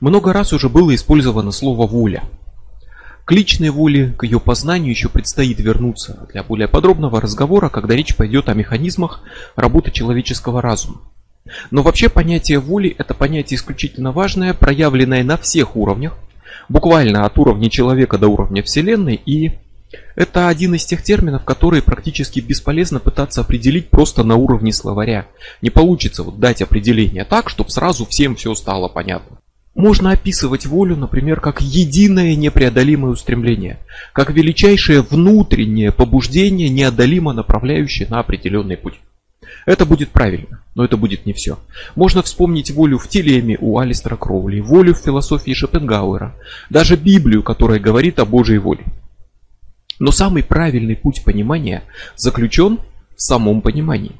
Много раз уже было использовано слово «воля». К личной воле, к ее познанию еще предстоит вернуться для более подробного разговора, когда речь пойдет о механизмах работы человеческого разума. Но вообще понятие воли – это понятие исключительно важное, проявленное на всех уровнях, буквально от уровня человека до уровня Вселенной, и это один из тех терминов, которые практически бесполезно пытаться определить просто на уровне словаря. Не получится вот дать определение так, чтобы сразу всем все стало понятно. Можно описывать волю, например, как единое непреодолимое устремление, как величайшее внутреннее побуждение, неодолимо направляющее на определенный путь. Это будет правильно, но это будет не все. Можно вспомнить волю в телеме у Алистера Кроули, волю в философии Шопенгауэра, даже Библию, которая говорит о Божьей воле. Но самый правильный путь понимания заключен в самом понимании.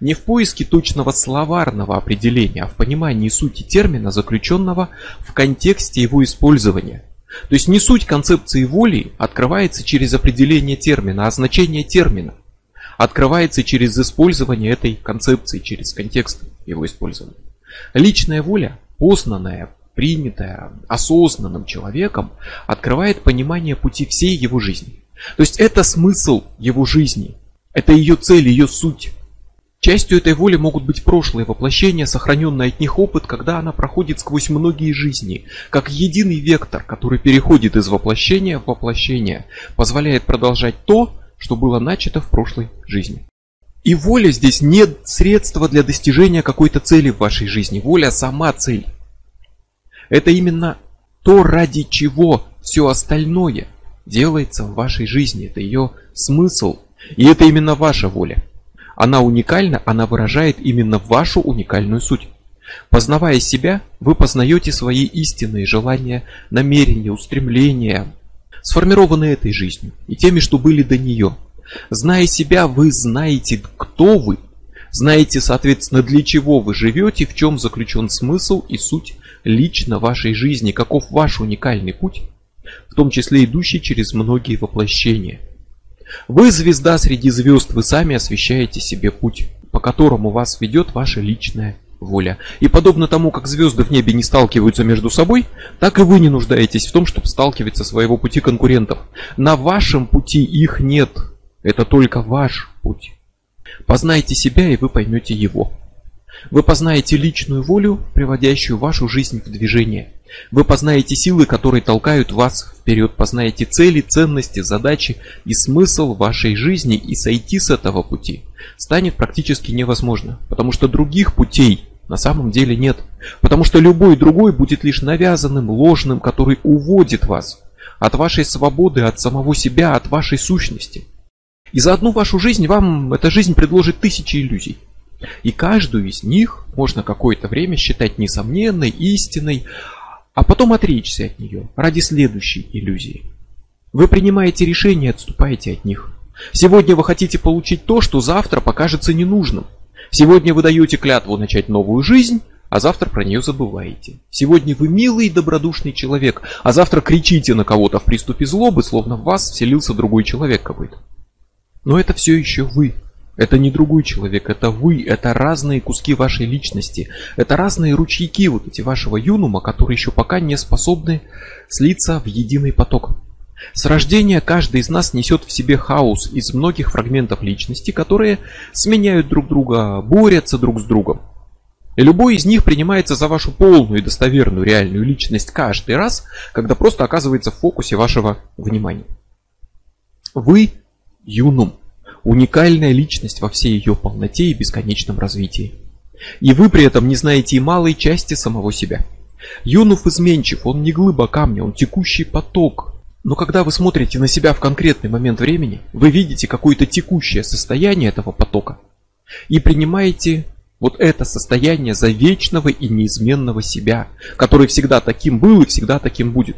Не в поиске точного словарного определения, а в понимании сути термина, заключенного в контексте его использования. То есть не суть концепции воли открывается через определение термина, а значение термина открывается через использование этой концепции, через контекст его использования. Личная воля, познанная, принятая осознанным человеком, открывает понимание пути всей его жизни. То есть это смысл его жизни, это ее цель, ее суть. Частью этой воли могут быть прошлые воплощения, сохраненный от них опыт, когда она проходит сквозь многие жизни, как единый вектор, который переходит из воплощения в воплощение, позволяет продолжать то, что было начато в прошлой жизни. И воля здесь не средство для достижения какой-то цели в вашей жизни. Воля сама цель. Это именно то, ради чего все остальное делается в вашей жизни. Это ее смысл. И это именно ваша воля. Она уникальна, она выражает именно вашу уникальную суть. Познавая себя, вы познаете свои истинные желания, намерения, устремления, сформированные этой жизнью и теми, что были до нее. Зная себя, вы знаете, кто вы, знаете, соответственно, для чего вы живете, в чем заключен смысл и суть лично вашей жизни, каков ваш уникальный путь, в том числе идущий через многие воплощения. Вы звезда среди звезд, вы сами освещаете себе путь, по которому вас ведет ваша личная воля. И подобно тому, как звезды в небе не сталкиваются между собой, так и вы не нуждаетесь в том, чтобы сталкивать со своего пути конкурентов. На вашем пути их нет. Это только ваш путь. Познайте себя, и вы поймете его. Вы познаете личную волю, приводящую вашу жизнь в движение. Вы познаете силы, которые толкают вас вперед, познаете цели, ценности, задачи и смысл вашей жизни, и сойти с этого пути станет практически невозможно, потому что других путей на самом деле нет. Потому что любой другой будет лишь навязанным, ложным, который уводит вас от вашей свободы, от самого себя, от вашей сущности. И за одну вашу жизнь вам эта жизнь предложит тысячи иллюзий. И каждую из них можно какое-то время считать несомненной, истинной, а потом отречься от нее ради следующей иллюзии. Вы принимаете решение и отступаете от них. Сегодня вы хотите получить то, что завтра покажется ненужным. Сегодня вы даете клятву начать новую жизнь, а завтра про нее забываете. Сегодня вы милый и добродушный человек, а завтра кричите на кого-то в приступе злобы, словно в вас вселился другой человек какой-то. Но это все еще вы. Это не другой человек, это вы, это разные куски вашей личности, это разные ручейки вот эти вашего юнума, которые еще пока не способны слиться в единый поток. С рождения каждый из нас несет в себе хаос из многих фрагментов личности, которые сменяют друг друга, борются друг с другом. И любой из них принимается за вашу полную и достоверную реальную личность каждый раз, когда просто оказывается в фокусе вашего внимания. Вы юнум, уникальная личность во всей ее полноте и бесконечном развитии. И вы при этом не знаете и малой части самого себя. Юнуф изменчив, он не глыба камня, он текущий поток, но когда вы смотрите на себя в конкретный момент времени, вы видите какое-то текущее состояние этого потока и принимаете вот это состояние за вечного и неизменного себя, который всегда таким был и всегда таким будет.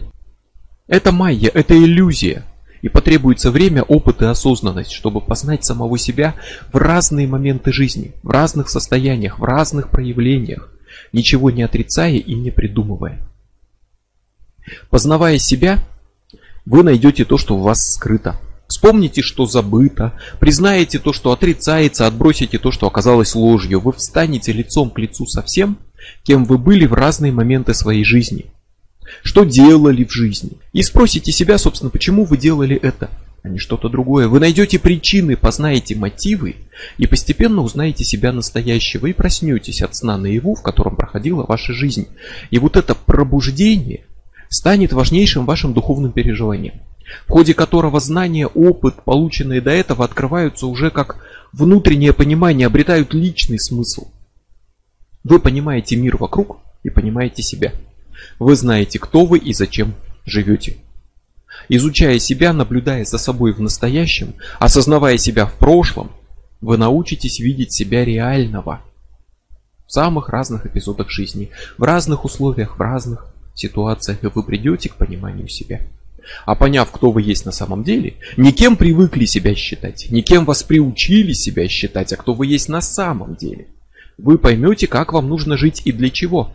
Это майя, это иллюзия. И потребуется время, опыт и осознанность, чтобы познать самого себя в разные моменты жизни, в разных состояниях, в разных проявлениях, ничего не отрицая и не придумывая. Познавая себя, вы найдете то, что в вас скрыто. Вспомните, что забыто, признаете то, что отрицается, отбросите то, что оказалось ложью. Вы встанете лицом к лицу со всем, кем вы были в разные моменты своей жизни, что делали в жизни. И спросите себя, собственно, почему вы делали это, а не что-то другое. Вы найдете причины, познаете мотивы и постепенно узнаете себя настоящего и проснетесь от сна наяву, в котором проходила ваша жизнь. И вот это пробуждение станет важнейшим вашим духовным переживанием в ходе которого знания, опыт, полученные до этого, открываются уже как внутреннее понимание, обретают личный смысл. Вы понимаете мир вокруг и понимаете себя. Вы знаете, кто вы и зачем живете. Изучая себя, наблюдая за собой в настоящем, осознавая себя в прошлом, вы научитесь видеть себя реального в самых разных эпизодах жизни, в разных условиях, в разных ситуациях, и вы придете к пониманию себя. А поняв, кто вы есть на самом деле, не кем привыкли себя считать, не кем вас приучили себя считать, а кто вы есть на самом деле, вы поймете, как вам нужно жить и для чего.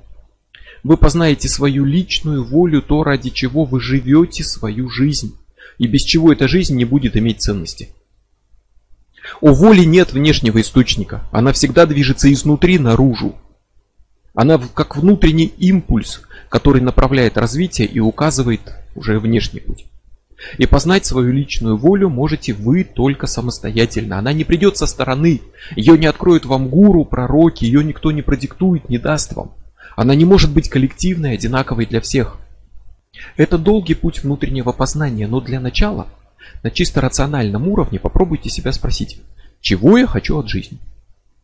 Вы познаете свою личную волю, то, ради чего вы живете свою жизнь, и без чего эта жизнь не будет иметь ценности. У воли нет внешнего источника, она всегда движется изнутри наружу. Она как внутренний импульс, который направляет развитие и указывает уже внешний путь. И познать свою личную волю можете вы только самостоятельно. Она не придет со стороны. Ее не откроют вам гуру, пророки, ее никто не продиктует, не даст вам. Она не может быть коллективной, одинаковой для всех. Это долгий путь внутреннего познания, но для начала на чисто рациональном уровне попробуйте себя спросить, чего я хочу от жизни?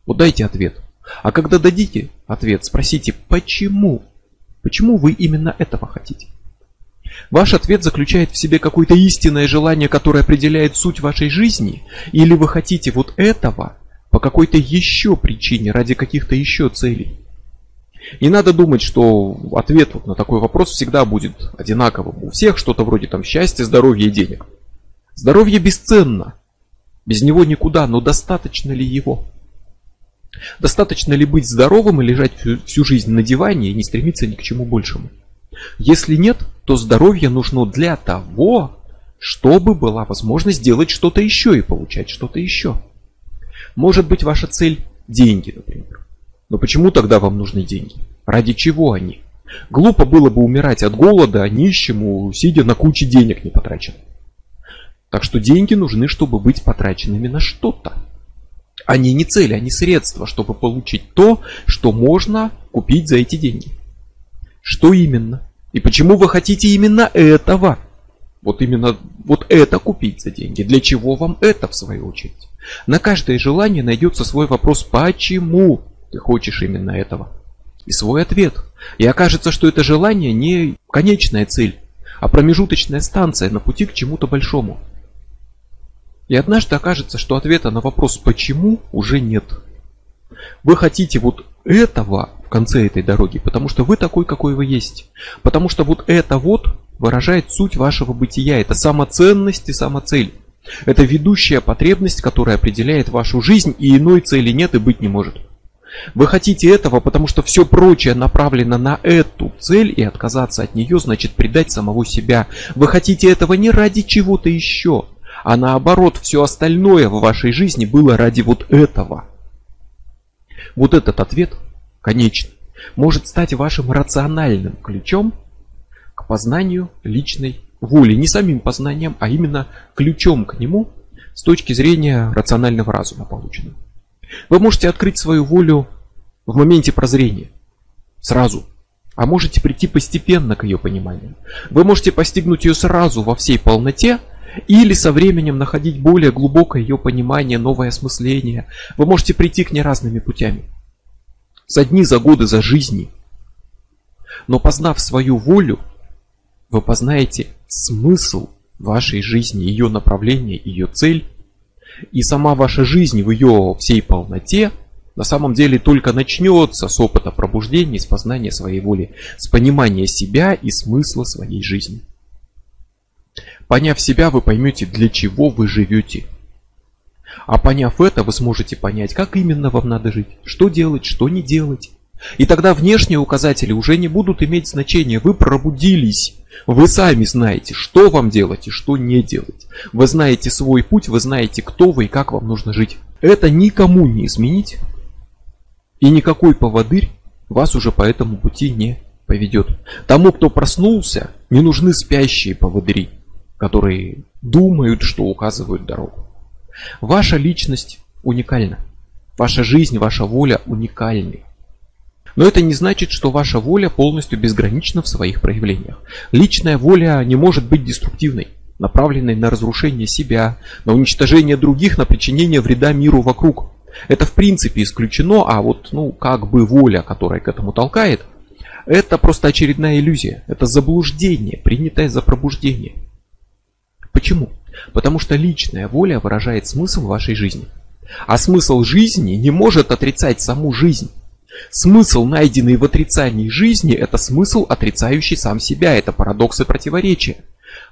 Вот дайте ответ. А когда дадите ответ, спросите, почему? Почему вы именно этого хотите? Ваш ответ заключает в себе какое-то истинное желание, которое определяет суть вашей жизни? Или вы хотите вот этого по какой-то еще причине, ради каких-то еще целей? Не надо думать, что ответ вот на такой вопрос всегда будет одинаковым. У всех что-то вроде там счастья, здоровья и денег. Здоровье бесценно. Без него никуда, но достаточно ли его? Достаточно ли быть здоровым и лежать всю, всю жизнь на диване и не стремиться ни к чему большему? Если нет, то здоровье нужно для того, чтобы была возможность делать что-то еще и получать что-то еще. Может быть ваша цель деньги, например. Но почему тогда вам нужны деньги? Ради чего они? Глупо было бы умирать от голода, нищему, сидя на куче денег не потраченных. Так что деньги нужны, чтобы быть потраченными на что-то. Они не цели, они средства, чтобы получить то, что можно купить за эти деньги. Что именно? И почему вы хотите именно этого? Вот именно вот это купить за деньги. Для чего вам это в свою очередь? На каждое желание найдется свой вопрос «Почему ты хочешь именно этого?» И свой ответ. И окажется, что это желание не конечная цель, а промежуточная станция на пути к чему-то большому. И однажды окажется, что ответа на вопрос «почему» уже нет. Вы хотите вот этого в конце этой дороги, потому что вы такой, какой вы есть. Потому что вот это вот выражает суть вашего бытия. Это самоценность и самоцель. Это ведущая потребность, которая определяет вашу жизнь, и иной цели нет и быть не может. Вы хотите этого, потому что все прочее направлено на эту цель, и отказаться от нее значит предать самого себя. Вы хотите этого не ради чего-то еще, а наоборот, все остальное в вашей жизни было ради вот этого. Вот этот ответ, конечно, может стать вашим рациональным ключом к познанию личной воли. Не самим познанием, а именно ключом к нему с точки зрения рационального разума полученного. Вы можете открыть свою волю в моменте прозрения, сразу, а можете прийти постепенно к ее пониманию. Вы можете постигнуть ее сразу во всей полноте, или со временем находить более глубокое ее понимание, новое осмысление. Вы можете прийти к ней разными путями. За дни, за годы, за жизни. Но познав свою волю, вы познаете смысл вашей жизни, ее направление, ее цель. И сама ваша жизнь в ее всей полноте на самом деле только начнется с опыта пробуждения, с познания своей воли, с понимания себя и смысла своей жизни. Поняв себя, вы поймете, для чего вы живете. А поняв это, вы сможете понять, как именно вам надо жить, что делать, что не делать. И тогда внешние указатели уже не будут иметь значения. Вы пробудились. Вы сами знаете, что вам делать и что не делать. Вы знаете свой путь, вы знаете, кто вы и как вам нужно жить. Это никому не изменить. И никакой поводырь вас уже по этому пути не поведет. Тому, кто проснулся, не нужны спящие поводыри, которые думают, что указывают дорогу. Ваша личность уникальна. Ваша жизнь, ваша воля уникальны. Но это не значит, что ваша воля полностью безгранична в своих проявлениях. Личная воля не может быть деструктивной, направленной на разрушение себя, на уничтожение других, на причинение вреда миру вокруг. Это в принципе исключено, а вот ну как бы воля, которая к этому толкает, это просто очередная иллюзия, это заблуждение, принятое за пробуждение. Почему? Потому что личная воля выражает смысл вашей жизни. А смысл жизни не может отрицать саму жизнь. Смысл, найденный в отрицании жизни, это смысл, отрицающий сам себя, это парадокс и противоречие.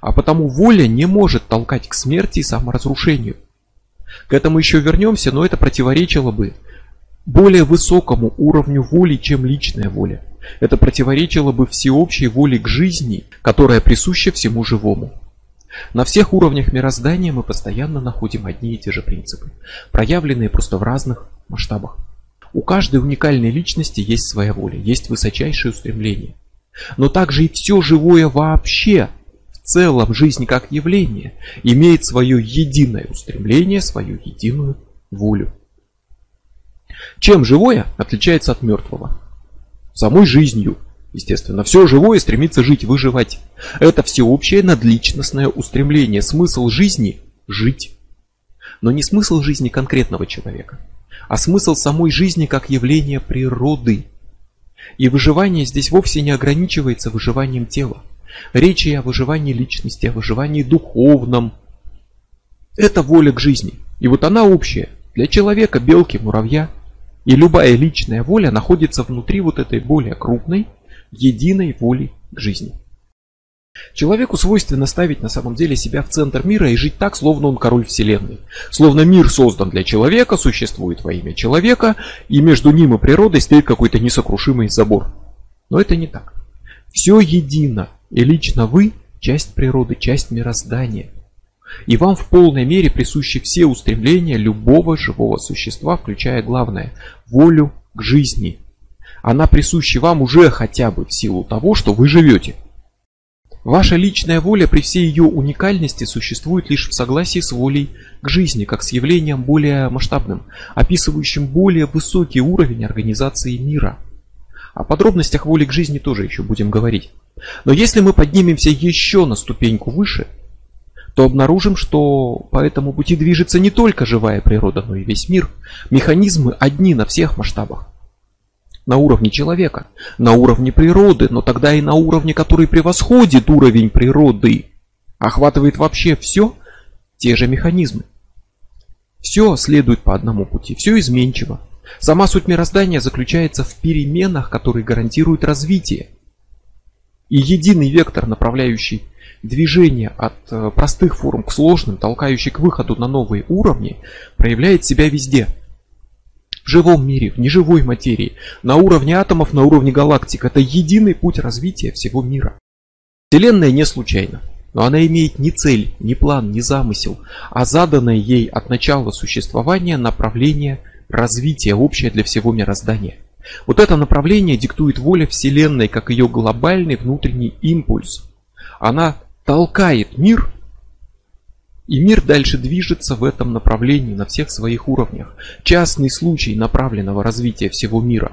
А потому воля не может толкать к смерти и саморазрушению. К этому еще вернемся, но это противоречило бы более высокому уровню воли, чем личная воля. Это противоречило бы всеобщей воле к жизни, которая присуща всему живому. На всех уровнях мироздания мы постоянно находим одни и те же принципы, проявленные просто в разных масштабах. У каждой уникальной личности есть своя воля, есть высочайшее устремление. Но также и все живое вообще, в целом жизнь как явление, имеет свое единое устремление, свою единую волю. Чем живое отличается от мертвого? Самой жизнью, естественно. Все живое стремится жить, выживать. Это всеобщее надличностное устремление. Смысл жизни – жить. Но не смысл жизни конкретного человека – а смысл самой жизни как явления природы. И выживание здесь вовсе не ограничивается выживанием тела. Речь и о выживании личности, о выживании духовном. Это воля к жизни. И вот она общая для человека, белки, муравья. И любая личная воля находится внутри вот этой более крупной, единой воли к жизни. Человеку свойственно ставить на самом деле себя в центр мира и жить так, словно он король вселенной. Словно мир создан для человека, существует во имя человека, и между ним и природой стоит какой-то несокрушимый забор. Но это не так. Все едино, и лично вы – часть природы, часть мироздания. И вам в полной мере присущи все устремления любого живого существа, включая главное – волю к жизни. Она присуща вам уже хотя бы в силу того, что вы живете – Ваша личная воля при всей ее уникальности существует лишь в согласии с волей к жизни, как с явлением более масштабным, описывающим более высокий уровень организации мира. О подробностях воли к жизни тоже еще будем говорить. Но если мы поднимемся еще на ступеньку выше, то обнаружим, что по этому пути движется не только живая природа, но и весь мир. Механизмы одни на всех масштабах на уровне человека, на уровне природы, но тогда и на уровне, который превосходит уровень природы, охватывает вообще все те же механизмы. Все следует по одному пути, все изменчиво. Сама суть мироздания заключается в переменах, которые гарантируют развитие. И единый вектор, направляющий движение от э, простых форм к сложным, толкающий к выходу на новые уровни, проявляет себя везде – в живом мире, в неживой материи, на уровне атомов, на уровне галактик. Это единый путь развития всего мира. Вселенная не случайна, но она имеет не цель, не план, не замысел, а заданное ей от начала существования направление развития, общее для всего мироздания. Вот это направление диктует воля Вселенной как ее глобальный внутренний импульс. Она толкает мир и мир дальше движется в этом направлении на всех своих уровнях. Частный случай направленного развития всего мира,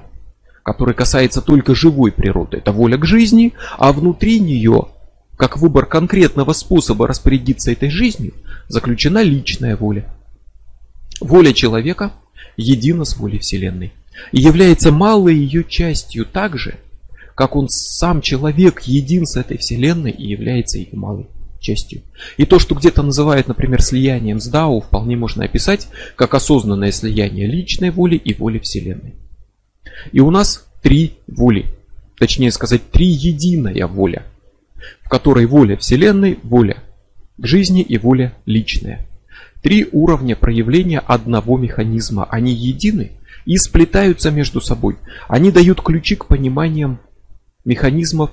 который касается только живой природы, это воля к жизни, а внутри нее, как выбор конкретного способа распорядиться этой жизнью, заключена личная воля. Воля человека едина с волей Вселенной и является малой ее частью так же, как он сам человек един с этой Вселенной и является ее малой частью. И то, что где-то называют, например, слиянием с Дао, вполне можно описать как осознанное слияние личной воли и воли Вселенной. И у нас три воли, точнее сказать, три единая воля, в которой воля Вселенной, воля к жизни и воля личная. Три уровня проявления одного механизма. Они едины и сплетаются между собой. Они дают ключи к пониманиям механизмов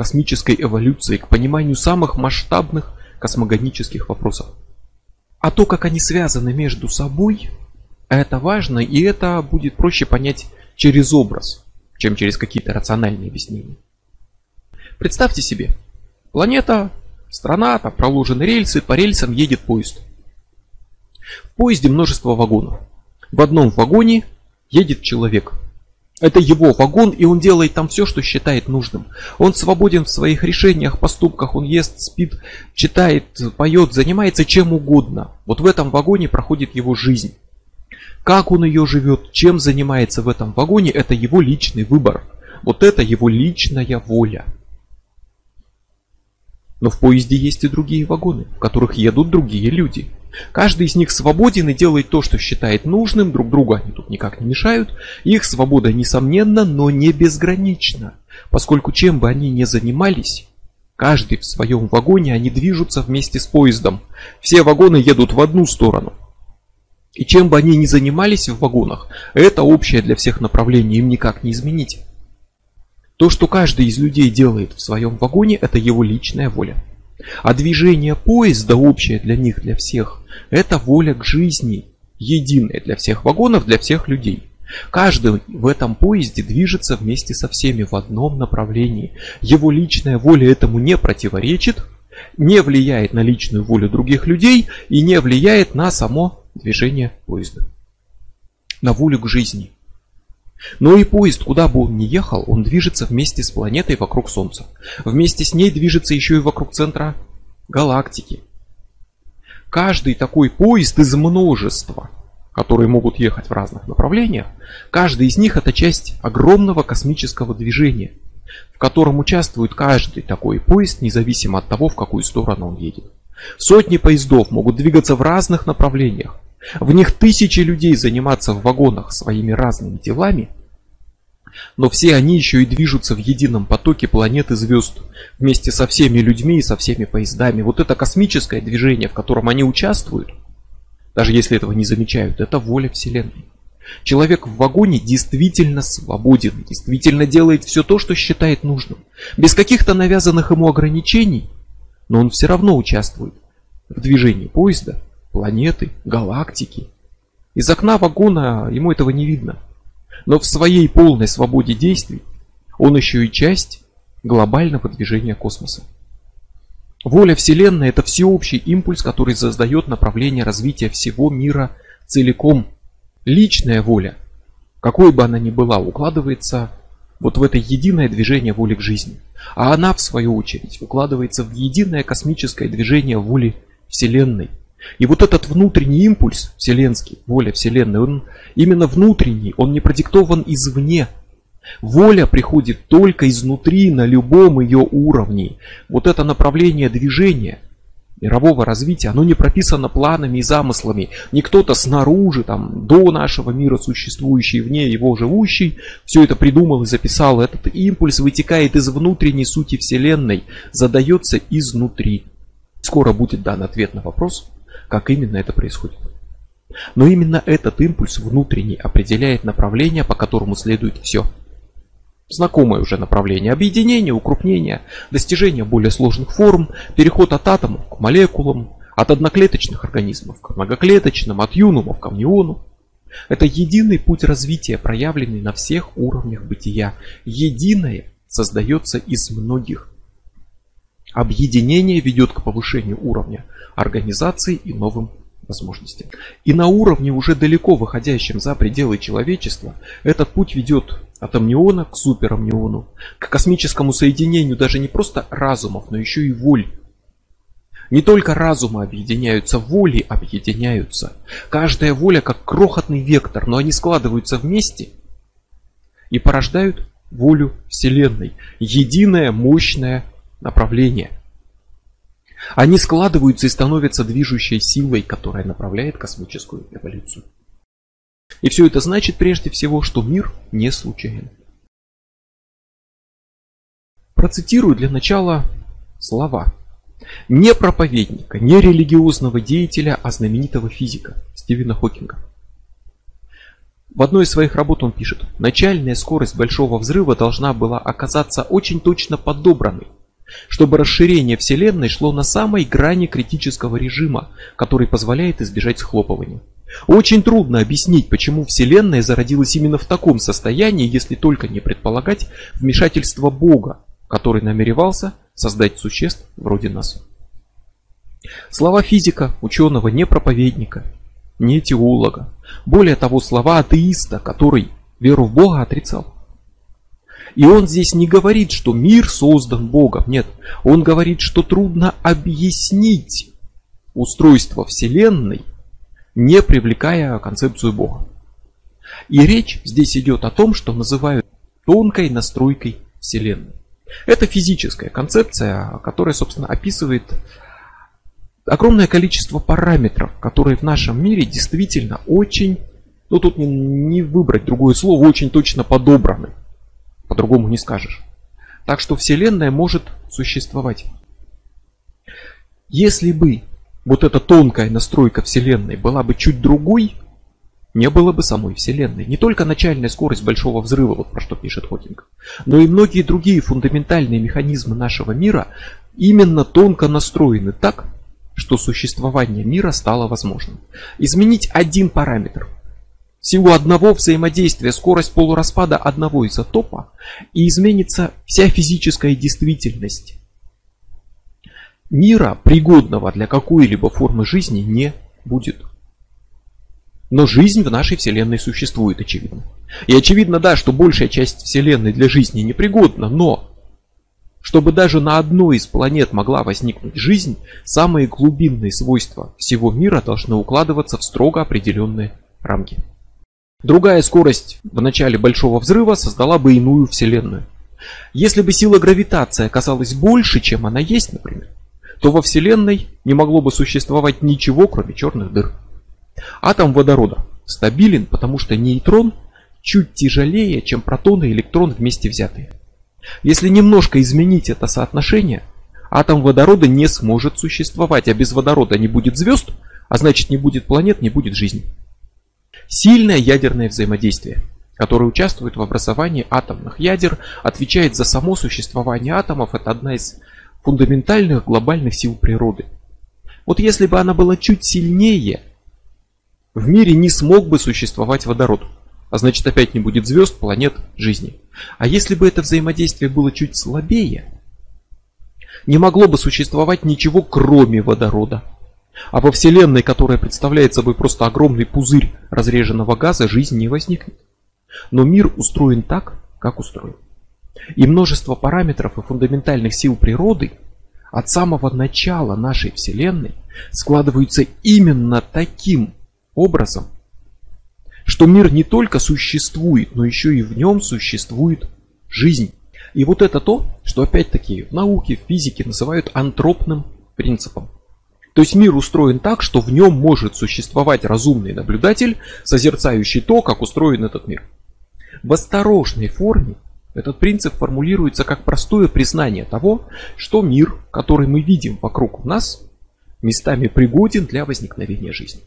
космической эволюции к пониманию самых масштабных космогонических вопросов. А то, как они связаны между собой, это важно, и это будет проще понять через образ, чем через какие-то рациональные объяснения. Представьте себе, планета, страна, там проложены рельсы, по рельсам едет поезд. В поезде множество вагонов. В одном вагоне едет человек. Это его вагон, и он делает там все, что считает нужным. Он свободен в своих решениях, поступках, он ест, спит, читает, поет, занимается чем угодно. Вот в этом вагоне проходит его жизнь. Как он ее живет, чем занимается в этом вагоне, это его личный выбор. Вот это его личная воля. Но в поезде есть и другие вагоны, в которых едут другие люди. Каждый из них свободен и делает то, что считает нужным, друг другу они тут никак не мешают. Их свобода несомненна, но не безгранична, поскольку чем бы они ни занимались, каждый в своем вагоне они движутся вместе с поездом. Все вагоны едут в одну сторону. И чем бы они ни занимались в вагонах, это общее для всех направление, им никак не изменить. То, что каждый из людей делает в своем вагоне, это его личная воля. А движение поезда общее для них, для всех, это воля к жизни, единая для всех вагонов, для всех людей. Каждый в этом поезде движется вместе со всеми в одном направлении. Его личная воля этому не противоречит, не влияет на личную волю других людей и не влияет на само движение поезда. На волю к жизни. Но и поезд, куда бы он ни ехал, он движется вместе с планетой вокруг Солнца. Вместе с ней движется еще и вокруг центра галактики. Каждый такой поезд из множества, которые могут ехать в разных направлениях, каждый из них это часть огромного космического движения, в котором участвует каждый такой поезд, независимо от того, в какую сторону он едет. Сотни поездов могут двигаться в разных направлениях, в них тысячи людей заниматься в вагонах своими разными делами, но все они еще и движутся в едином потоке планеты звезд, вместе со всеми людьми и со всеми поездами. Вот это космическое движение, в котором они участвуют, даже если этого не замечают, это воля Вселенной. Человек в вагоне действительно свободен, действительно делает все то, что считает нужным. Без каких-то навязанных ему ограничений, но он все равно участвует в движении поезда планеты, галактики. Из окна вагона ему этого не видно. Но в своей полной свободе действий он еще и часть глобального движения космоса. Воля Вселенной – это всеобщий импульс, который создает направление развития всего мира целиком. Личная воля, какой бы она ни была, укладывается вот в это единое движение воли к жизни. А она, в свою очередь, укладывается в единое космическое движение воли Вселенной. И вот этот внутренний импульс вселенский, воля вселенной, он именно внутренний, он не продиктован извне. Воля приходит только изнутри на любом ее уровне. Вот это направление движения мирового развития, оно не прописано планами и замыслами. Не кто-то снаружи, там, до нашего мира существующий, вне его живущий, все это придумал и записал. Этот импульс вытекает из внутренней сути Вселенной, задается изнутри. Скоро будет дан ответ на вопрос, как именно это происходит. Но именно этот импульс внутренний определяет направление, по которому следует все. Знакомое уже направление объединения, укрупнения, достижения более сложных форм, переход от атомов к молекулам, от одноклеточных организмов к многоклеточным, от юнумов к амниону. Это единый путь развития, проявленный на всех уровнях бытия. Единое создается из многих. Объединение ведет к повышению уровня организации и новым возможностям. И на уровне, уже далеко выходящем за пределы человечества, этот путь ведет от амниона к суперамниону, к космическому соединению даже не просто разумов, но еще и воль. Не только разумы объединяются, воли объединяются. Каждая воля как крохотный вектор, но они складываются вместе и порождают волю Вселенной. Единое мощное направление – они складываются и становятся движущей силой, которая направляет космическую эволюцию. И все это значит прежде всего, что мир не случайен. Процитирую для начала слова не проповедника, не религиозного деятеля, а знаменитого физика Стивена Хокинга. В одной из своих работ он пишет, начальная скорость большого взрыва должна была оказаться очень точно подобранной, чтобы расширение Вселенной шло на самой грани критического режима, который позволяет избежать схлопывания. Очень трудно объяснить, почему Вселенная зародилась именно в таком состоянии, если только не предполагать вмешательство Бога, который намеревался создать существ вроде нас. Слова физика, ученого, не проповедника, не теолога. Более того, слова атеиста, который веру в Бога отрицал. И он здесь не говорит, что мир создан Богом. Нет, он говорит, что трудно объяснить устройство Вселенной, не привлекая концепцию Бога. И речь здесь идет о том, что называют тонкой настройкой Вселенной. Это физическая концепция, которая, собственно, описывает огромное количество параметров, которые в нашем мире действительно очень, ну тут не, не выбрать другое слово, очень точно подобраны. По-другому не скажешь. Так что Вселенная может существовать. Если бы вот эта тонкая настройка Вселенной была бы чуть другой, не было бы самой Вселенной. Не только начальная скорость Большого Взрыва, вот про что пишет Хокинг, но и многие другие фундаментальные механизмы нашего мира именно тонко настроены так, что существование мира стало возможным. Изменить один параметр. Всего одного взаимодействия, скорость полураспада одного изотопа, и изменится вся физическая действительность. Мира, пригодного для какой-либо формы жизни, не будет. Но жизнь в нашей Вселенной существует, очевидно. И очевидно, да, что большая часть Вселенной для жизни непригодна, но чтобы даже на одной из планет могла возникнуть жизнь, самые глубинные свойства всего мира должны укладываться в строго определенные рамки. Другая скорость в начале Большого Взрыва создала бы иную Вселенную. Если бы сила гравитации оказалась больше, чем она есть, например, то во Вселенной не могло бы существовать ничего, кроме черных дыр. Атом водорода стабилен, потому что нейтрон чуть тяжелее, чем протон и электрон вместе взятые. Если немножко изменить это соотношение, атом водорода не сможет существовать, а без водорода не будет звезд, а значит не будет планет, не будет жизни. Сильное ядерное взаимодействие, которое участвует в образовании атомных ядер, отвечает за само существование атомов, это одна из фундаментальных глобальных сил природы. Вот если бы она была чуть сильнее, в мире не смог бы существовать водород. А значит опять не будет звезд, планет, жизни. А если бы это взаимодействие было чуть слабее, не могло бы существовать ничего кроме водорода. А во Вселенной, которая представляет собой просто огромный пузырь разреженного газа, жизнь не возникнет. Но мир устроен так, как устроен. И множество параметров и фундаментальных сил природы от самого начала нашей Вселенной складываются именно таким образом, что мир не только существует, но еще и в нем существует жизнь. И вот это то, что опять-таки в науке, в физике называют антропным принципом. То есть мир устроен так, что в нем может существовать разумный наблюдатель, созерцающий то, как устроен этот мир. В осторожной форме этот принцип формулируется как простое признание того, что мир, который мы видим вокруг нас, местами пригоден для возникновения жизни.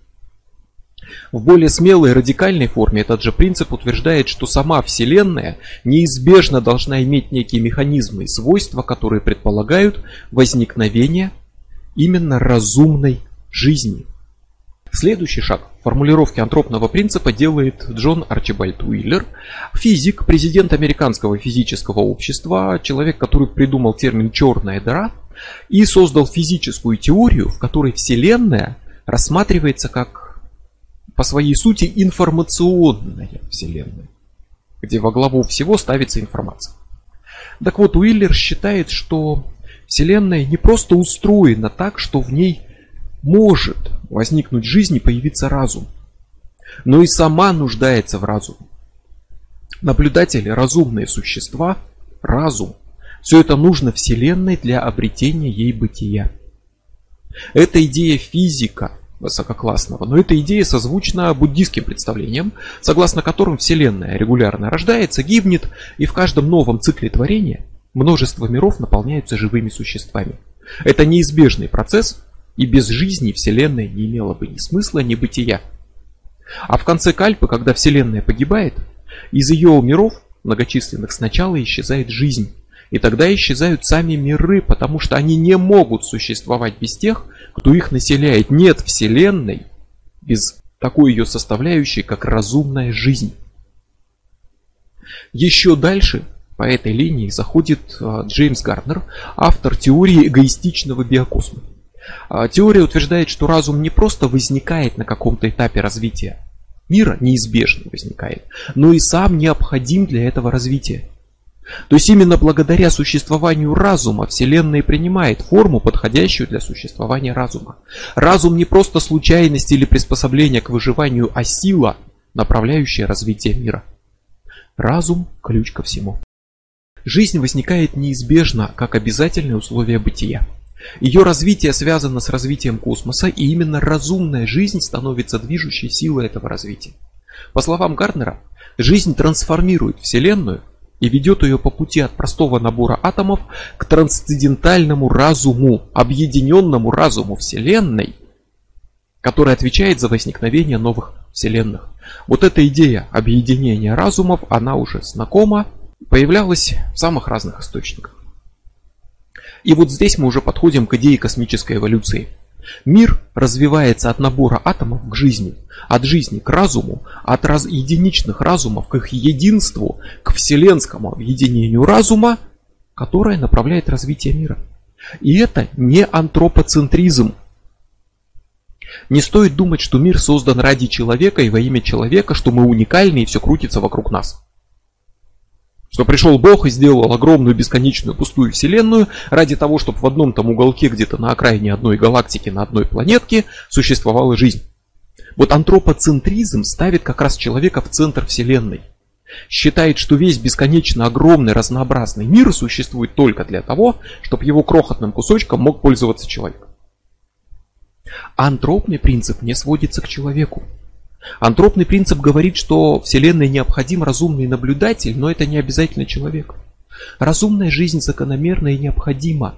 В более смелой и радикальной форме этот же принцип утверждает, что сама Вселенная неизбежно должна иметь некие механизмы и свойства, которые предполагают возникновение именно разумной жизни. Следующий шаг в формулировке антропного принципа делает Джон Арчибальд Уиллер, физик, президент Американского физического общества, человек, который придумал термин «черная дыра» и создал физическую теорию, в которой Вселенная рассматривается как по своей сути информационная Вселенная, где во главу всего ставится информация. Так вот, Уиллер считает, что Вселенная не просто устроена так, что в ней может возникнуть жизнь и появиться разум, но и сама нуждается в разуме. Наблюдатели – разумные существа, разум. Все это нужно Вселенной для обретения ей бытия. Эта идея физика – высококлассного, но эта идея созвучна буддийским представлениям, согласно которым Вселенная регулярно рождается, гибнет, и в каждом новом цикле творения множество миров наполняются живыми существами. Это неизбежный процесс, и без жизни Вселенная не имела бы ни смысла, ни бытия. А в конце Кальпы, когда Вселенная погибает, из ее миров, многочисленных сначала, исчезает жизнь. И тогда исчезают сами миры, потому что они не могут существовать без тех, кто их населяет. Нет Вселенной без такой ее составляющей, как разумная жизнь. Еще дальше по этой линии заходит а, Джеймс Гарднер, автор теории эгоистичного биокосма. А, теория утверждает, что разум не просто возникает на каком-то этапе развития мира, неизбежно возникает, но и сам необходим для этого развития. То есть именно благодаря существованию разума Вселенная принимает форму, подходящую для существования разума. Разум не просто случайность или приспособление к выживанию, а сила, направляющая развитие мира. Разум – ключ ко всему. Жизнь возникает неизбежно, как обязательное условие бытия. Ее развитие связано с развитием космоса, и именно разумная жизнь становится движущей силой этого развития. По словам Гарднера, жизнь трансформирует Вселенную и ведет ее по пути от простого набора атомов к трансцендентальному разуму, объединенному разуму Вселенной, который отвечает за возникновение новых Вселенных. Вот эта идея объединения разумов, она уже знакома, появлялась в самых разных источниках. И вот здесь мы уже подходим к идее космической эволюции. Мир развивается от набора атомов к жизни, от жизни к разуму, от раз единичных разумов к их единству, к вселенскому объединению разума, которое направляет развитие мира. И это не антропоцентризм. Не стоит думать, что мир создан ради человека и во имя человека, что мы уникальны и все крутится вокруг нас что пришел Бог и сделал огромную бесконечную пустую вселенную ради того, чтобы в одном там уголке где-то на окраине одной галактики, на одной планетке существовала жизнь. Вот антропоцентризм ставит как раз человека в центр вселенной. Считает, что весь бесконечно огромный разнообразный мир существует только для того, чтобы его крохотным кусочком мог пользоваться человек. Антропный принцип не сводится к человеку. Антропный принцип говорит, что Вселенной необходим разумный наблюдатель, но это не обязательно человек. Разумная жизнь закономерна и необходима.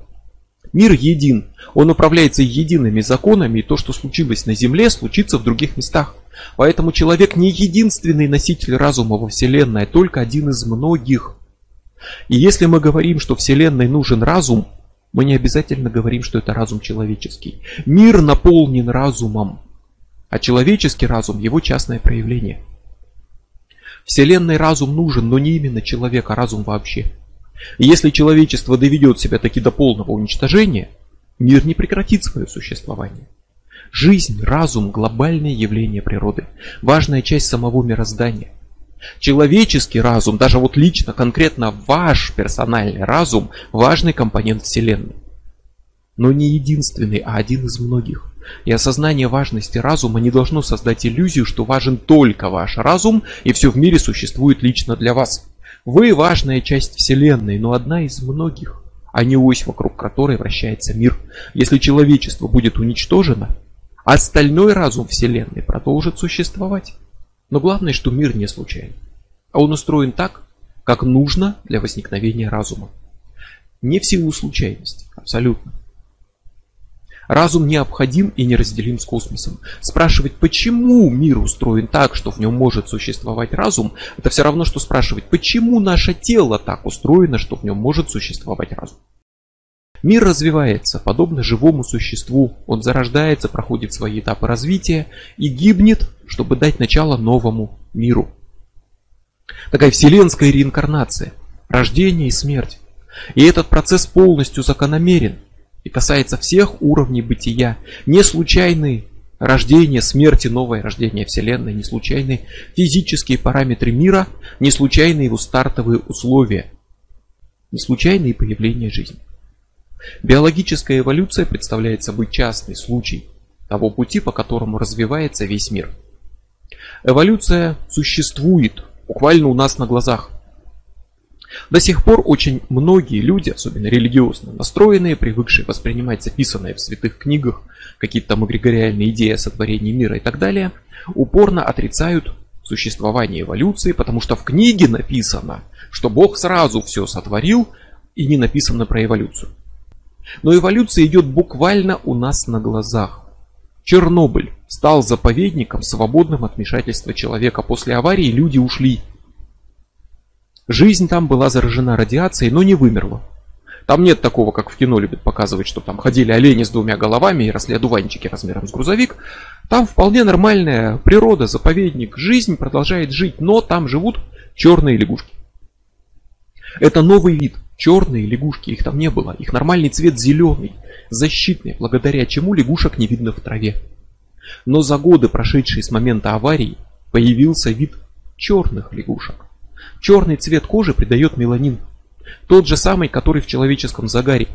Мир един, он управляется едиными законами, и то, что случилось на Земле, случится в других местах. Поэтому человек не единственный носитель разума во Вселенной, а только один из многих. И если мы говорим, что Вселенной нужен разум, мы не обязательно говорим, что это разум человеческий. Мир наполнен разумом а человеческий разум – его частное проявление. Вселенной разум нужен, но не именно человек, а разум вообще. И если человечество доведет себя таки до полного уничтожения, мир не прекратит свое существование. Жизнь, разум – глобальное явление природы, важная часть самого мироздания. Человеческий разум, даже вот лично, конкретно ваш персональный разум – важный компонент Вселенной. Но не единственный, а один из многих. И осознание важности разума не должно создать иллюзию, что важен только ваш разум и все в мире существует лично для вас. Вы важная часть Вселенной, но одна из многих, а не ось, вокруг которой вращается мир. Если человечество будет уничтожено, остальной разум Вселенной продолжит существовать. Но главное, что мир не случайен. А он устроен так, как нужно для возникновения разума. Не в силу случайности, абсолютно. Разум необходим и неразделим с космосом. Спрашивать, почему мир устроен так, что в нем может существовать разум, это все равно, что спрашивать, почему наше тело так устроено, что в нем может существовать разум. Мир развивается, подобно живому существу. Он зарождается, проходит свои этапы развития и гибнет, чтобы дать начало новому миру. Такая вселенская реинкарнация, рождение и смерть. И этот процесс полностью закономерен и касается всех уровней бытия. Не случайные рождение, смерть и новое рождение Вселенной, не случайные физические параметры мира, не случайные его стартовые условия, не случайные появления жизни. Биологическая эволюция представляет собой частный случай того пути, по которому развивается весь мир. Эволюция существует буквально у нас на глазах. До сих пор очень многие люди, особенно религиозно настроенные, привыкшие воспринимать записанные в святых книгах какие-то там эгрегориальные идеи о сотворении мира и так далее, упорно отрицают существование эволюции, потому что в книге написано, что Бог сразу все сотворил и не написано про эволюцию. Но эволюция идет буквально у нас на глазах. Чернобыль стал заповедником, свободным от вмешательства человека. После аварии люди ушли Жизнь там была заражена радиацией, но не вымерла. Там нет такого, как в кино любят показывать, что там ходили олени с двумя головами и росли одуванчики размером с грузовик. Там вполне нормальная природа, заповедник, жизнь продолжает жить, но там живут черные лягушки. Это новый вид. Черные лягушки, их там не было. Их нормальный цвет зеленый, защитный, благодаря чему лягушек не видно в траве. Но за годы, прошедшие с момента аварии, появился вид черных лягушек. Черный цвет кожи придает меланин. Тот же самый, который в человеческом загаре.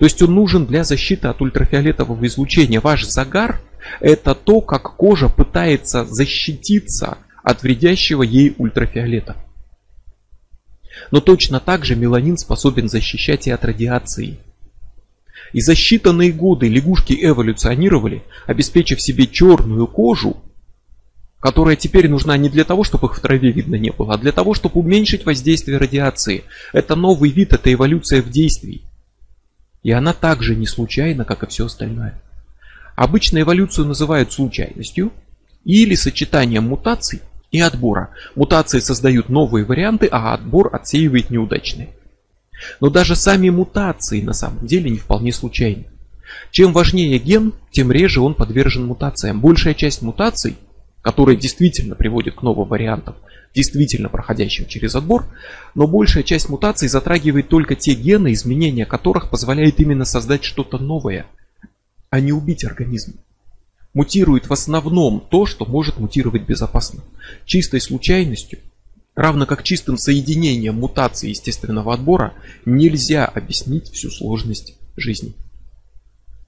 То есть он нужен для защиты от ультрафиолетового излучения. Ваш загар – это то, как кожа пытается защититься от вредящего ей ультрафиолета. Но точно так же меланин способен защищать и от радиации. И за считанные годы лягушки эволюционировали, обеспечив себе черную кожу, которая теперь нужна не для того, чтобы их в траве видно не было, а для того, чтобы уменьшить воздействие радиации. Это новый вид, это эволюция в действии. И она также не случайна, как и все остальное. Обычно эволюцию называют случайностью или сочетанием мутаций и отбора. Мутации создают новые варианты, а отбор отсеивает неудачные. Но даже сами мутации на самом деле не вполне случайны. Чем важнее ген, тем реже он подвержен мутациям. Большая часть мутаций, которые действительно приводят к новым вариантам, действительно проходящим через отбор, но большая часть мутаций затрагивает только те гены, изменения которых позволяет именно создать что-то новое, а не убить организм. Мутирует в основном то, что может мутировать безопасно. Чистой случайностью равно как чистым соединением мутаций естественного отбора, нельзя объяснить всю сложность жизни.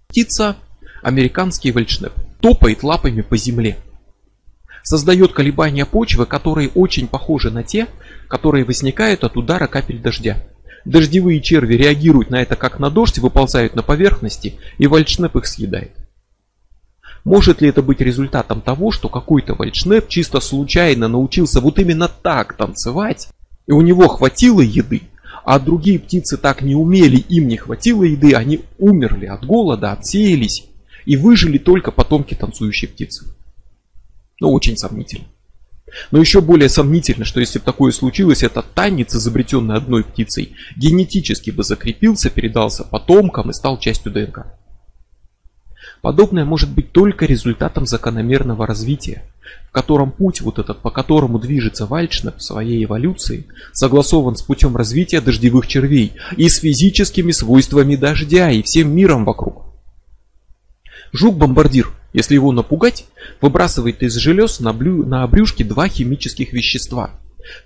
Птица, американский вальшнеп, топает лапами по земле. Создает колебания почвы, которые очень похожи на те, которые возникают от удара капель дождя. Дождевые черви реагируют на это как на дождь, выползают на поверхности, и вальшнеп их съедает. Может ли это быть результатом того, что какой-то вальшнеп чисто случайно научился вот именно так танцевать, и у него хватило еды, а другие птицы так не умели, им не хватило еды, они умерли от голода, отсеялись и выжили только потомки танцующей птицы. Ну, очень сомнительно. Но еще более сомнительно, что если бы такое случилось, этот танец, изобретенный одной птицей, генетически бы закрепился, передался потомкам и стал частью ДНК. Подобное может быть только результатом закономерного развития, в котором путь вот этот, по которому движется Вальчнеп в своей эволюции, согласован с путем развития дождевых червей и с физическими свойствами дождя и всем миром вокруг. Жук-бомбардир, если его напугать, выбрасывает из желез на, блю... на обрюшке два химических вещества,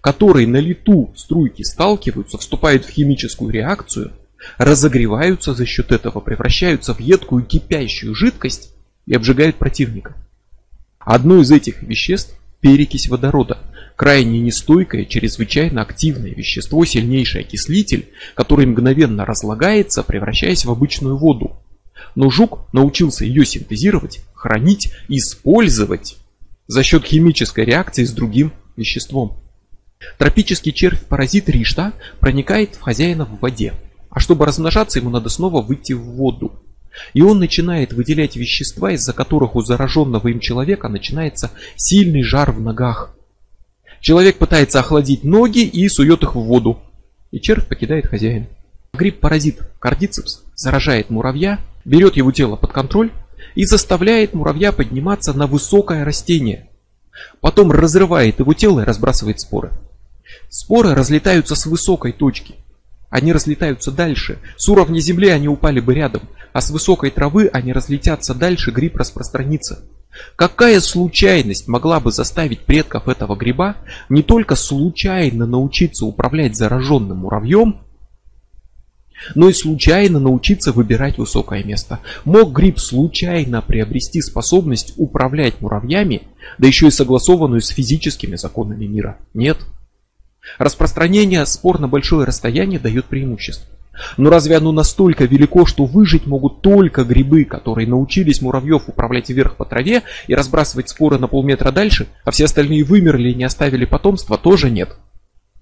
которые на лету струйки сталкиваются, вступают в химическую реакцию – разогреваются за счет этого, превращаются в едкую кипящую жидкость и обжигают противника. Одно из этих веществ – перекись водорода, крайне нестойкое, чрезвычайно активное вещество, сильнейший окислитель, который мгновенно разлагается, превращаясь в обычную воду. Но жук научился ее синтезировать, хранить, использовать за счет химической реакции с другим веществом. Тропический червь-паразит Ришта проникает в хозяина в воде, а чтобы размножаться, ему надо снова выйти в воду. И он начинает выделять вещества, из-за которых у зараженного им человека начинается сильный жар в ногах. Человек пытается охладить ноги и сует их в воду. И червь покидает хозяина. Гриб-паразит кардицепс заражает муравья, берет его тело под контроль и заставляет муравья подниматься на высокое растение. Потом разрывает его тело и разбрасывает споры. Споры разлетаются с высокой точки. Они разлетаются дальше. С уровня земли они упали бы рядом, а с высокой травы они разлетятся дальше, гриб распространится. Какая случайность могла бы заставить предков этого гриба не только случайно научиться управлять зараженным муравьем, но и случайно научиться выбирать высокое место. Мог гриб случайно приобрести способность управлять муравьями, да еще и согласованную с физическими законами мира? Нет. Распространение спор на большое расстояние дает преимущество. Но разве оно настолько велико, что выжить могут только грибы, которые научились муравьев управлять вверх по траве и разбрасывать споры на полметра дальше, а все остальные вымерли и не оставили потомства, тоже нет.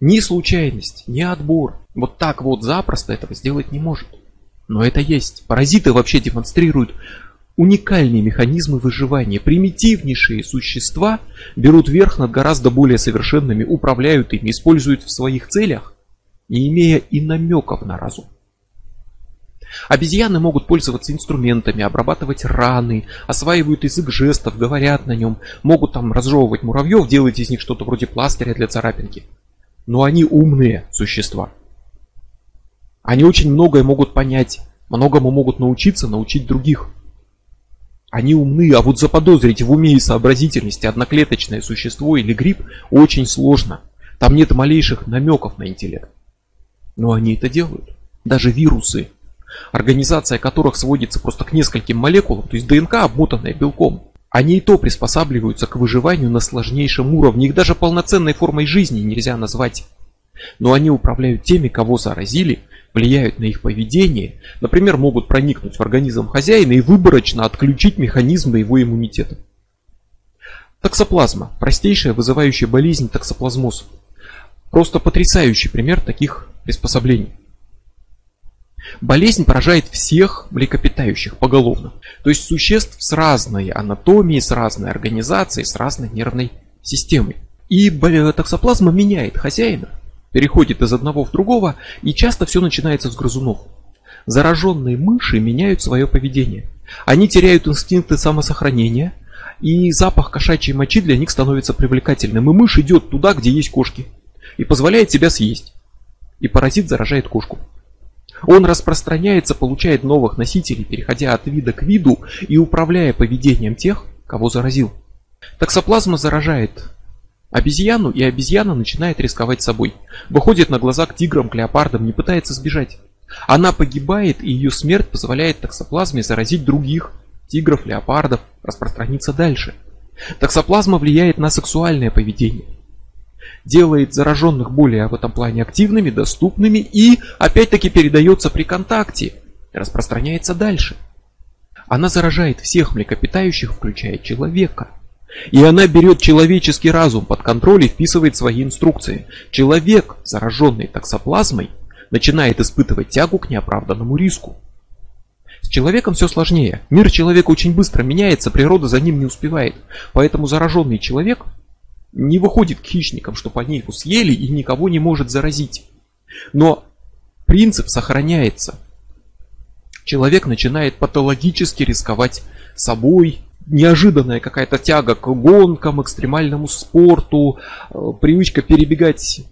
Ни случайность, ни отбор. Вот так вот запросто этого сделать не может. Но это есть. Паразиты вообще демонстрируют уникальные механизмы выживания. Примитивнейшие существа берут верх над гораздо более совершенными, управляют ими, используют в своих целях, не имея и намеков на разум. Обезьяны могут пользоваться инструментами, обрабатывать раны, осваивают язык жестов, говорят на нем, могут там разжевывать муравьев, делать из них что-то вроде пластыря для царапинки. Но они умные существа. Они очень многое могут понять, многому могут научиться, научить других. Они умны, а вот заподозрить в уме и сообразительности одноклеточное существо или гриб очень сложно. Там нет малейших намеков на интеллект. Но они это делают. Даже вирусы, организация которых сводится просто к нескольким молекулам, то есть ДНК, обмотанная белком. Они и то приспосабливаются к выживанию на сложнейшем уровне. Их даже полноценной формой жизни нельзя назвать. Но они управляют теми, кого заразили, влияют на их поведение, например, могут проникнуть в организм хозяина и выборочно отключить механизмы его иммунитета. Токсоплазма – простейшая вызывающая болезнь токсоплазмоз. Просто потрясающий пример таких приспособлений. Болезнь поражает всех млекопитающих поголовно, то есть существ с разной анатомией, с разной организацией, с разной нервной системой. И токсоплазма меняет хозяина, переходит из одного в другого, и часто все начинается с грызунов. Зараженные мыши меняют свое поведение. Они теряют инстинкты самосохранения, и запах кошачьей мочи для них становится привлекательным. И мышь идет туда, где есть кошки, и позволяет себя съесть. И паразит заражает кошку. Он распространяется, получает новых носителей, переходя от вида к виду и управляя поведением тех, кого заразил. Токсоплазма заражает обезьяну, и обезьяна начинает рисковать собой. Выходит на глаза к тиграм, к леопардам, не пытается сбежать. Она погибает, и ее смерть позволяет токсоплазме заразить других тигров, леопардов, распространиться дальше. Токсоплазма влияет на сексуальное поведение делает зараженных более в этом плане активными, доступными и опять-таки передается при контакте, распространяется дальше. Она заражает всех млекопитающих, включая человека. И она берет человеческий разум под контроль и вписывает свои инструкции. Человек, зараженный токсоплазмой, начинает испытывать тягу к неоправданному риску. С человеком все сложнее. Мир человека очень быстро меняется, природа за ним не успевает. Поэтому зараженный человек не выходит к хищникам, чтобы они его съели и никого не может заразить. Но принцип сохраняется. Человек начинает патологически рисковать собой, неожиданная какая-то тяга к гонкам, экстремальному спорту, э, привычка перебегать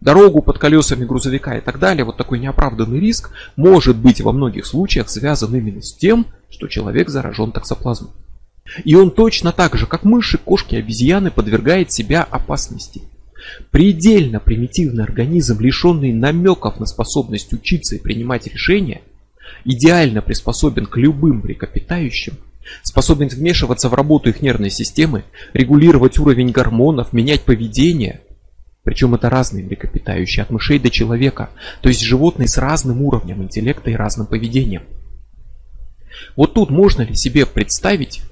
дорогу под колесами грузовика и так далее, вот такой неоправданный риск может быть во многих случаях связан именно с тем, что человек заражен токсоплазмой. И он точно так же, как мыши, кошки, обезьяны, подвергает себя опасности. Предельно примитивный организм, лишенный намеков на способность учиться и принимать решения, идеально приспособен к любым млекопитающим, способен вмешиваться в работу их нервной системы, регулировать уровень гормонов, менять поведение. Причем это разные млекопитающие, от мышей до человека, то есть животные с разным уровнем интеллекта и разным поведением. Вот тут можно ли себе представить,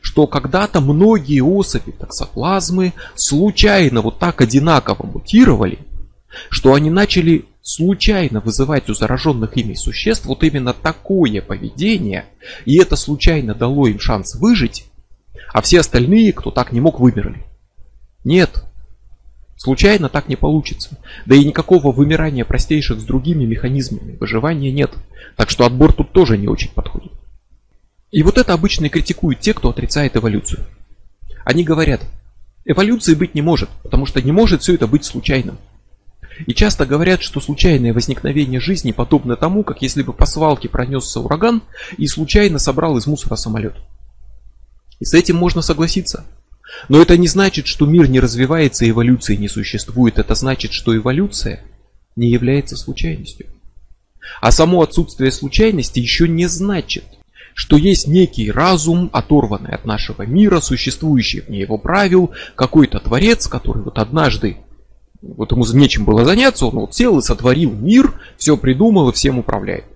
что когда-то многие особи токсоплазмы случайно вот так одинаково мутировали, что они начали случайно вызывать у зараженных ими существ вот именно такое поведение, и это случайно дало им шанс выжить, а все остальные, кто так не мог, вымерли. Нет, случайно так не получится. Да и никакого вымирания простейших с другими механизмами выживания нет. Так что отбор тут тоже не очень подходит. И вот это обычно и критикуют те, кто отрицает эволюцию. Они говорят, эволюции быть не может, потому что не может все это быть случайным. И часто говорят, что случайное возникновение жизни подобно тому, как если бы по свалке пронесся ураган и случайно собрал из мусора самолет. И с этим можно согласиться. Но это не значит, что мир не развивается эволюции не существует. Это значит, что эволюция не является случайностью. А само отсутствие случайности еще не значит, что есть некий разум, оторванный от нашего мира, существующий вне его правил, какой-то творец, который вот однажды, вот ему нечем было заняться, он вот сел и сотворил мир, все придумал и всем управляет.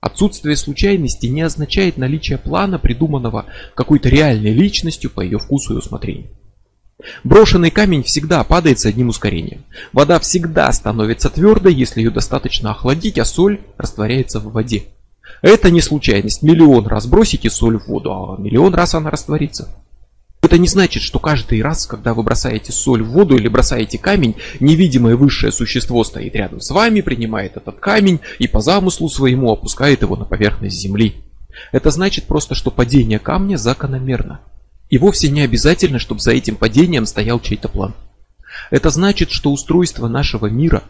Отсутствие случайности не означает наличие плана, придуманного какой-то реальной личностью по ее вкусу и усмотрению. Брошенный камень всегда падает с одним ускорением. Вода всегда становится твердой, если ее достаточно охладить, а соль растворяется в воде. Это не случайность. Миллион раз бросите соль в воду, а миллион раз она растворится. Это не значит, что каждый раз, когда вы бросаете соль в воду или бросаете камень, невидимое высшее существо стоит рядом с вами, принимает этот камень и по замыслу своему опускает его на поверхность земли. Это значит просто, что падение камня закономерно. И вовсе не обязательно, чтобы за этим падением стоял чей-то план. Это значит, что устройство нашего мира,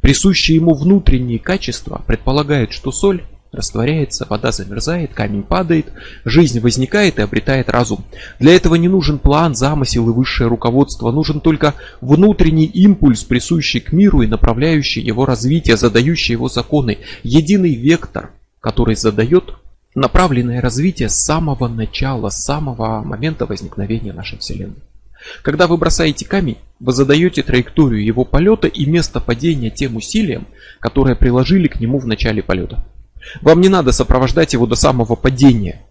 присущие ему внутренние качества, предполагает, что соль растворяется, вода замерзает, камень падает, жизнь возникает и обретает разум. Для этого не нужен план, замысел и высшее руководство, нужен только внутренний импульс, присущий к миру и направляющий его развитие, задающий его законы, единый вектор, который задает направленное развитие с самого начала, с самого момента возникновения нашей Вселенной. Когда вы бросаете камень, вы задаете траекторию его полета и место падения тем усилиям, которые приложили к нему в начале полета. Вам не надо сопровождать его до самого падения.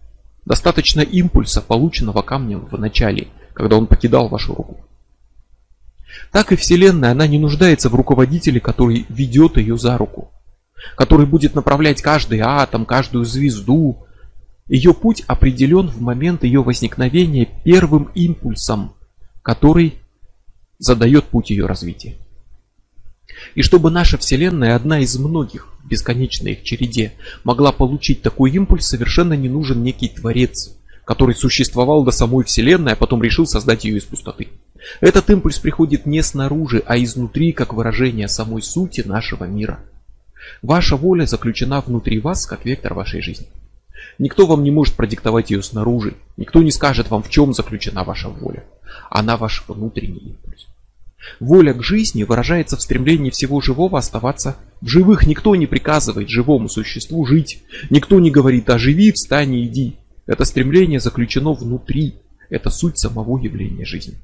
Достаточно импульса, полученного камнем в начале, когда он покидал вашу руку. Так и Вселенная, она не нуждается в руководителе, который ведет ее за руку, который будет направлять каждый атом, каждую звезду. Ее путь определен в момент ее возникновения первым импульсом, который задает путь ее развития. И чтобы наша Вселенная, одна из многих в бесконечной их череде, могла получить такой импульс, совершенно не нужен некий Творец, который существовал до самой Вселенной, а потом решил создать ее из пустоты. Этот импульс приходит не снаружи, а изнутри, как выражение самой сути нашего мира. Ваша воля заключена внутри вас, как вектор вашей жизни. Никто вам не может продиктовать ее снаружи, никто не скажет вам, в чем заключена ваша воля. Она ваш внутренний импульс. Воля к жизни выражается в стремлении всего живого оставаться в живых. Никто не приказывает живому существу жить. Никто не говорит «оживи, встань и иди». Это стремление заключено внутри. Это суть самого явления жизни.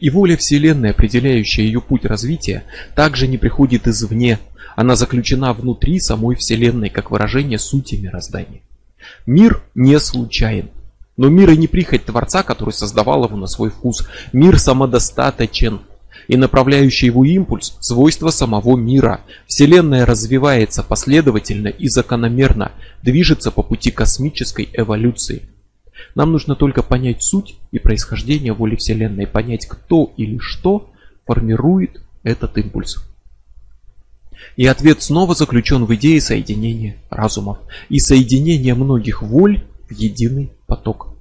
И воля Вселенной, определяющая ее путь развития, также не приходит извне. Она заключена внутри самой Вселенной, как выражение сути мироздания. Мир не случайен. Но мир и не прихоть Творца, который создавал его на свой вкус. Мир самодостаточен. И направляющий его импульс – свойство самого мира. Вселенная развивается последовательно и закономерно, движется по пути космической эволюции. Нам нужно только понять суть и происхождение воли Вселенной, понять, кто или что формирует этот импульс. И ответ снова заключен в идее соединения разумов и соединения многих воль в единый поток.